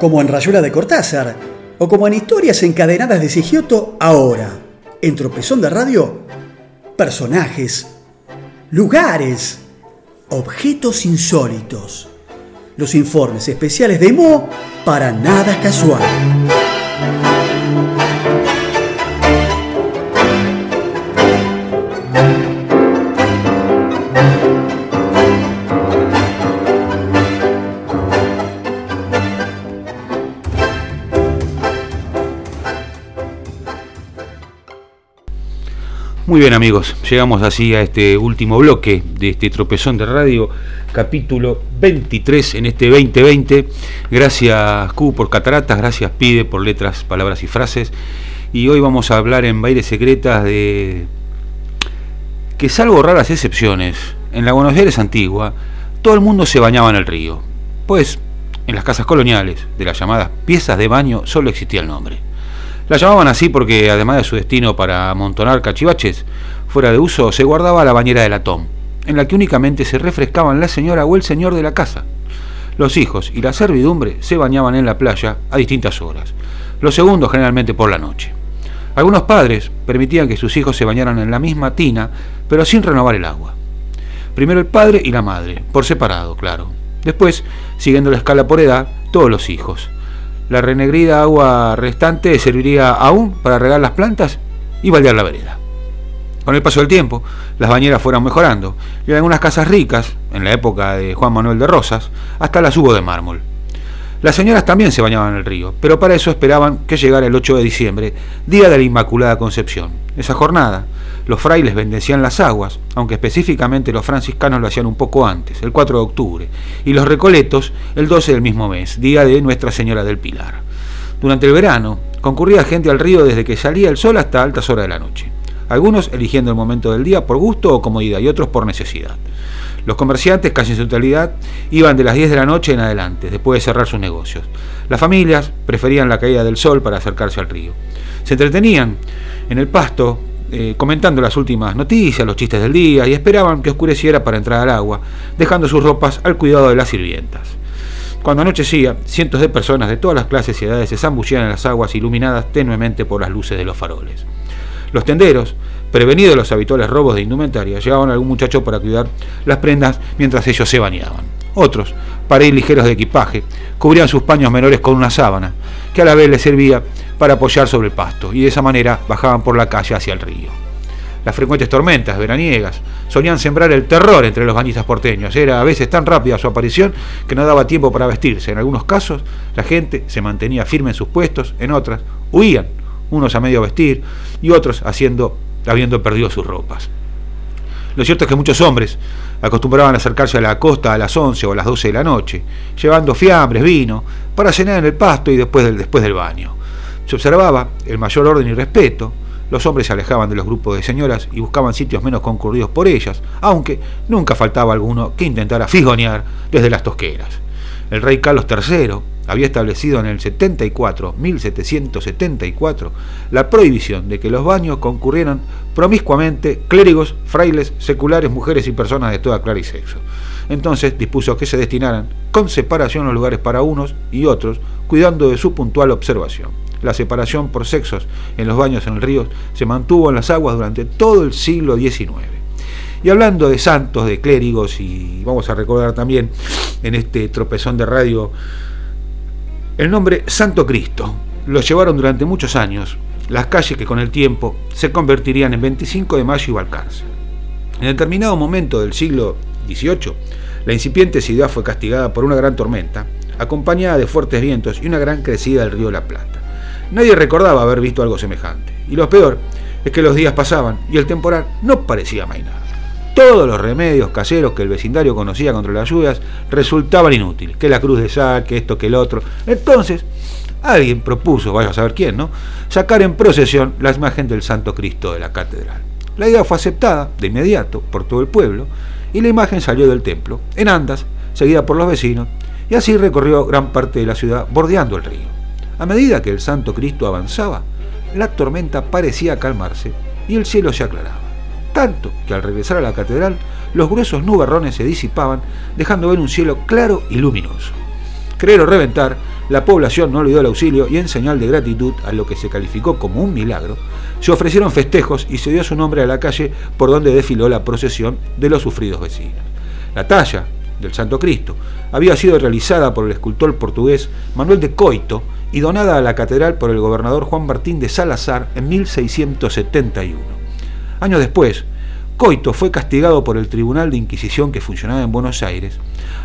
Como en Rayuela de Cortázar, o como en Historias encadenadas de Sigioto ahora, en Tropezón de Radio, personajes, lugares, objetos insólitos. Los informes especiales de Mo para nada casual. Muy bien amigos, llegamos así a este último bloque de este tropezón de radio, capítulo 23 en este 2020. Gracias Q por cataratas, gracias Pide por letras, palabras y frases. Y hoy vamos a hablar en Baile Secretas de que salvo raras excepciones, en la Buenos Aires antigua, todo el mundo se bañaba en el río. Pues en las casas coloniales, de las llamadas piezas de baño, solo existía el nombre. La llamaban así porque, además de su destino para amontonar cachivaches fuera de uso, se guardaba la bañera de latón, en la que únicamente se refrescaban la señora o el señor de la casa. Los hijos y la servidumbre se bañaban en la playa a distintas horas, los segundos generalmente por la noche. Algunos padres permitían que sus hijos se bañaran en la misma tina, pero sin renovar el agua. Primero el padre y la madre, por separado, claro. Después, siguiendo la escala por edad, todos los hijos. La renegrida agua restante serviría aún para regar las plantas y baldear la vereda. Con el paso del tiempo, las bañeras fueron mejorando y en algunas casas ricas, en la época de Juan Manuel de Rosas, hasta las hubo de mármol. Las señoras también se bañaban en el río, pero para eso esperaban que llegara el 8 de diciembre, día de la Inmaculada Concepción. Esa jornada, los frailes bendecían las aguas, aunque específicamente los franciscanos lo hacían un poco antes, el 4 de octubre, y los recoletos el 12 del mismo mes, día de Nuestra Señora del Pilar. Durante el verano, concurría gente al río desde que salía el sol hasta altas horas de la noche, algunos eligiendo el momento del día por gusto o comodidad y otros por necesidad. Los comerciantes, casi en su totalidad, iban de las 10 de la noche en adelante, después de cerrar sus negocios. Las familias preferían la caída del sol para acercarse al río. Se entretenían en el pasto eh, comentando las últimas noticias, los chistes del día y esperaban que oscureciera para entrar al agua, dejando sus ropas al cuidado de las sirvientas. Cuando anochecía, cientos de personas de todas las clases y edades se zambullían en las aguas iluminadas tenuemente por las luces de los faroles. Los tenderos, prevenidos de los habituales robos de indumentaria, llevaban a algún muchacho para cuidar las prendas mientras ellos se bañaban. Otros, para ir ligeros de equipaje, cubrían sus paños menores con una sábana, que a la vez les servía para apoyar sobre el pasto, y de esa manera bajaban por la calle hacia el río. Las frecuentes tormentas veraniegas solían sembrar el terror entre los bañistas porteños. Era a veces tan rápida su aparición que no daba tiempo para vestirse. En algunos casos, la gente se mantenía firme en sus puestos, en otras, huían, unos a medio vestir y otros haciendo, habiendo perdido sus ropas. Lo cierto es que muchos hombres acostumbraban a acercarse a la costa a las 11 o las 12 de la noche, llevando fiambres, vino, para cenar en el pasto y después del, después del baño. Se observaba el mayor orden y respeto, los hombres se alejaban de los grupos de señoras y buscaban sitios menos concurridos por ellas, aunque nunca faltaba alguno que intentara figonear desde las tosqueras. El rey Carlos III había establecido en el 74, 1774, la prohibición de que los baños concurrieran promiscuamente clérigos, frailes, seculares, mujeres y personas de toda clara y sexo. Entonces dispuso que se destinaran con separación los lugares para unos y otros, cuidando de su puntual observación. La separación por sexos en los baños en el río se mantuvo en las aguas durante todo el siglo XIX. Y hablando de santos, de clérigos, y vamos a recordar también en este tropezón de radio el nombre Santo Cristo. Lo llevaron durante muchos años las calles que con el tiempo se convertirían en 25 de mayo y Balcarce. En determinado momento del siglo XVIII, la incipiente ciudad fue castigada por una gran tormenta, acompañada de fuertes vientos y una gran crecida del río La Plata. Nadie recordaba haber visto algo semejante. Y lo peor es que los días pasaban y el temporal no parecía mainar. Todos los remedios caseros que el vecindario conocía contra las lluvias resultaban inútiles, que la cruz de sal, que esto, que el otro. Entonces, alguien propuso, vaya a saber quién, ¿no? Sacar en procesión la imagen del Santo Cristo de la catedral. La idea fue aceptada de inmediato por todo el pueblo y la imagen salió del templo, en andas, seguida por los vecinos, y así recorrió gran parte de la ciudad bordeando el río. A medida que el Santo Cristo avanzaba, la tormenta parecía calmarse y el cielo se aclaraba. Tanto que al regresar a la catedral, los gruesos nubarrones se disipaban, dejando ver un cielo claro y luminoso. Creer o reventar, la población no dio el auxilio y en señal de gratitud a lo que se calificó como un milagro, se ofrecieron festejos y se dio su nombre a la calle por donde desfiló la procesión de los sufridos vecinos. La talla del Santo Cristo había sido realizada por el escultor portugués Manuel de Coito y donada a la catedral por el gobernador Juan Martín de Salazar en 1671. Años después, Coito fue castigado por el Tribunal de Inquisición que funcionaba en Buenos Aires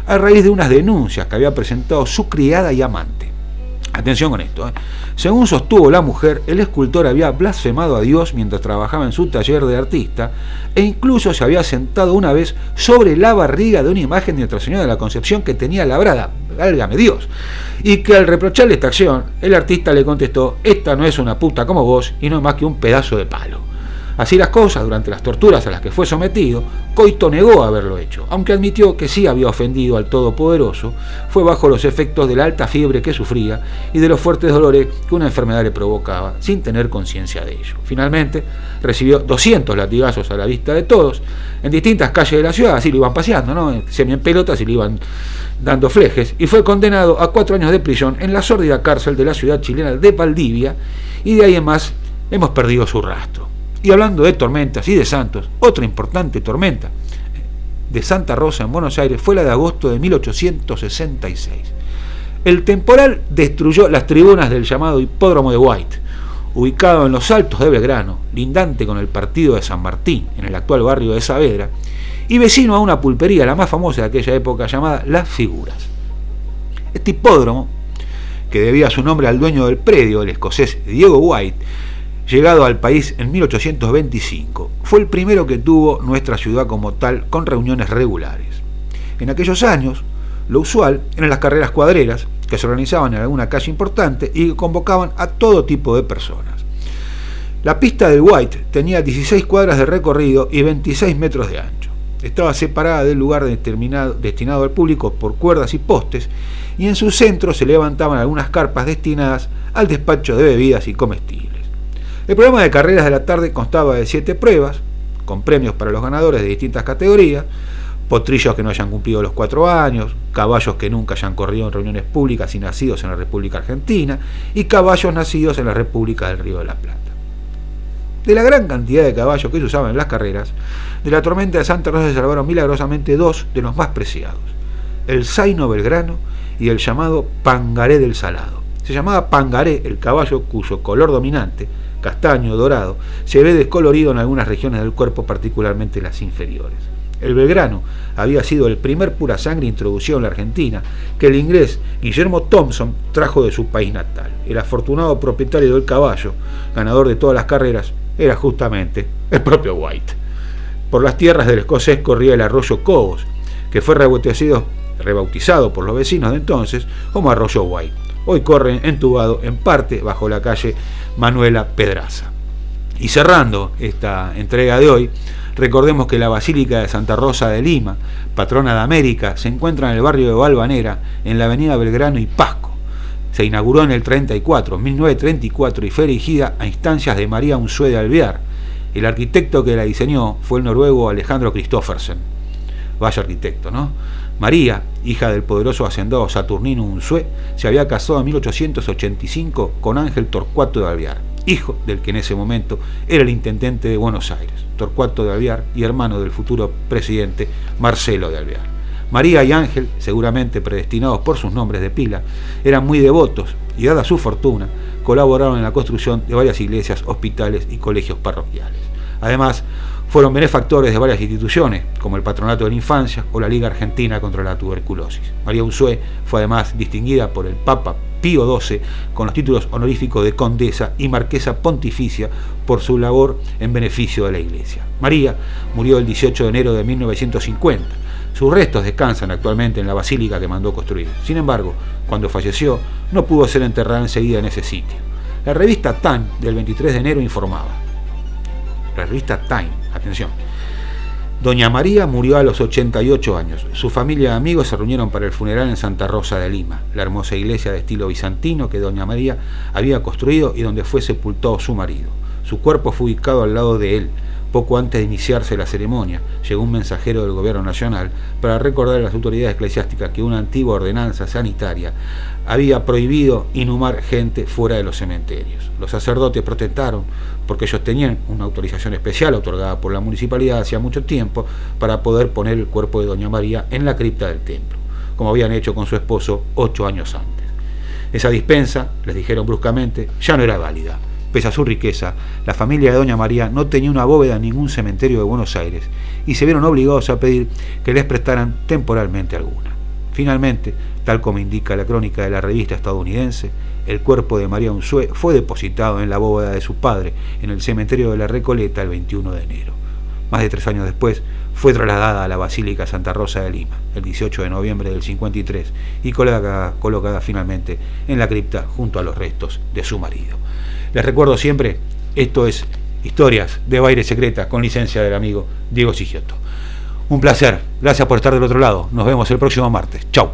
a raíz de unas denuncias que había presentado su criada y amante. Atención con esto. ¿eh? Según sostuvo la mujer, el escultor había blasfemado a Dios mientras trabajaba en su taller de artista e incluso se había sentado una vez sobre la barriga de una imagen de Nuestra Señora de la Concepción que tenía labrada, válgame Dios. Y que al reprocharle esta acción, el artista le contestó, esta no es una puta como vos y no es más que un pedazo de palo. Así las cosas, durante las torturas a las que fue sometido, Coito negó haberlo hecho, aunque admitió que sí había ofendido al Todopoderoso, fue bajo los efectos de la alta fiebre que sufría y de los fuertes dolores que una enfermedad le provocaba, sin tener conciencia de ello. Finalmente, recibió 200 latigazos a la vista de todos, en distintas calles de la ciudad, así lo iban paseando, ¿no? semi en pelotas y le iban dando flejes, y fue condenado a cuatro años de prisión en la sórdida cárcel de la ciudad chilena de Valdivia, y de ahí en más hemos perdido su rastro. Y hablando de tormentas y de santos, otra importante tormenta de Santa Rosa en Buenos Aires fue la de agosto de 1866. El temporal destruyó las tribunas del llamado Hipódromo de White, ubicado en los altos de Belgrano, lindante con el partido de San Martín, en el actual barrio de Saavedra, y vecino a una pulpería, la más famosa de aquella época, llamada Las Figuras. Este hipódromo, que debía su nombre al dueño del predio, el escocés Diego White, llegado al país en 1825. Fue el primero que tuvo nuestra ciudad como tal con reuniones regulares. En aquellos años, lo usual eran las carreras cuadreras, que se organizaban en alguna calle importante y convocaban a todo tipo de personas. La pista del White tenía 16 cuadras de recorrido y 26 metros de ancho. Estaba separada del lugar destinado al público por cuerdas y postes y en su centro se levantaban algunas carpas destinadas al despacho de bebidas y comestibles. El programa de carreras de la tarde constaba de siete pruebas, con premios para los ganadores de distintas categorías, potrillos que no hayan cumplido los cuatro años, caballos que nunca hayan corrido en reuniones públicas y nacidos en la República Argentina, y caballos nacidos en la República del Río de la Plata. De la gran cantidad de caballos que se usaban en las carreras, de la tormenta de Santa Rosa se salvaron milagrosamente dos de los más preciados, el Zaino Belgrano y el llamado Pangaré del Salado. Se llamaba Pangaré el caballo cuyo color dominante castaño, dorado, se ve descolorido en algunas regiones del cuerpo, particularmente las inferiores. El Belgrano había sido el primer pura sangre introducido en la Argentina que el inglés Guillermo Thompson trajo de su país natal. El afortunado propietario del caballo, ganador de todas las carreras, era justamente el propio White. Por las tierras del escocés corría el arroyo Cobos, que fue rebautizado, rebautizado por los vecinos de entonces como arroyo White. Hoy corre entubado en parte bajo la calle Manuela Pedraza. Y cerrando esta entrega de hoy, recordemos que la Basílica de Santa Rosa de Lima, patrona de América, se encuentra en el barrio de Valvanera, en la avenida Belgrano y Pasco. Se inauguró en el 34, 1934 y fue erigida a instancias de María Unzué de Alvear. El arquitecto que la diseñó fue el noruego Alejandro Christoffersen. Vaya arquitecto, ¿no? María, hija del poderoso hacendado Saturnino Unzué, se había casado en 1885 con Ángel Torcuato de Alvear, hijo del que en ese momento era el intendente de Buenos Aires, Torcuato de Alvear, y hermano del futuro presidente Marcelo de Alvear. María y Ángel, seguramente predestinados por sus nombres de pila, eran muy devotos y, dada su fortuna, colaboraron en la construcción de varias iglesias, hospitales y colegios parroquiales. Además, fueron benefactores de varias instituciones, como el Patronato de la Infancia o la Liga Argentina contra la Tuberculosis. María Unzué fue además distinguida por el Papa Pío XII con los títulos honoríficos de condesa y marquesa pontificia por su labor en beneficio de la Iglesia. María murió el 18 de enero de 1950. Sus restos descansan actualmente en la basílica que mandó construir. Sin embargo, cuando falleció, no pudo ser enterrada enseguida en ese sitio. La revista Time del 23 de enero informaba. La revista Time, atención. Doña María murió a los 88 años. Su familia y amigos se reunieron para el funeral en Santa Rosa de Lima, la hermosa iglesia de estilo bizantino que Doña María había construido y donde fue sepultado su marido. Su cuerpo fue ubicado al lado de él, poco antes de iniciarse la ceremonia, llegó un mensajero del Gobierno Nacional para recordar a las autoridades eclesiásticas que una antigua ordenanza sanitaria había prohibido inhumar gente fuera de los cementerios. Los sacerdotes protestaron porque ellos tenían una autorización especial otorgada por la municipalidad hacía mucho tiempo para poder poner el cuerpo de Doña María en la cripta del templo, como habían hecho con su esposo ocho años antes. Esa dispensa, les dijeron bruscamente, ya no era válida Pese a su riqueza, la familia de Doña María no tenía una bóveda en ningún cementerio de Buenos Aires y se vieron obligados a pedir que les prestaran temporalmente alguna. Finalmente, tal como indica la crónica de la revista estadounidense, el cuerpo de María Unzué fue depositado en la bóveda de su padre en el cementerio de la Recoleta el 21 de enero. Más de tres años después, fue trasladada a la Basílica Santa Rosa de Lima, el 18 de noviembre del 53, y colocada, colocada finalmente en la cripta junto a los restos de su marido. Les recuerdo siempre, esto es Historias de Baile Secreta con licencia del amigo Diego Sigiotto. Un placer, gracias por estar del otro lado. Nos vemos el próximo martes. Chau.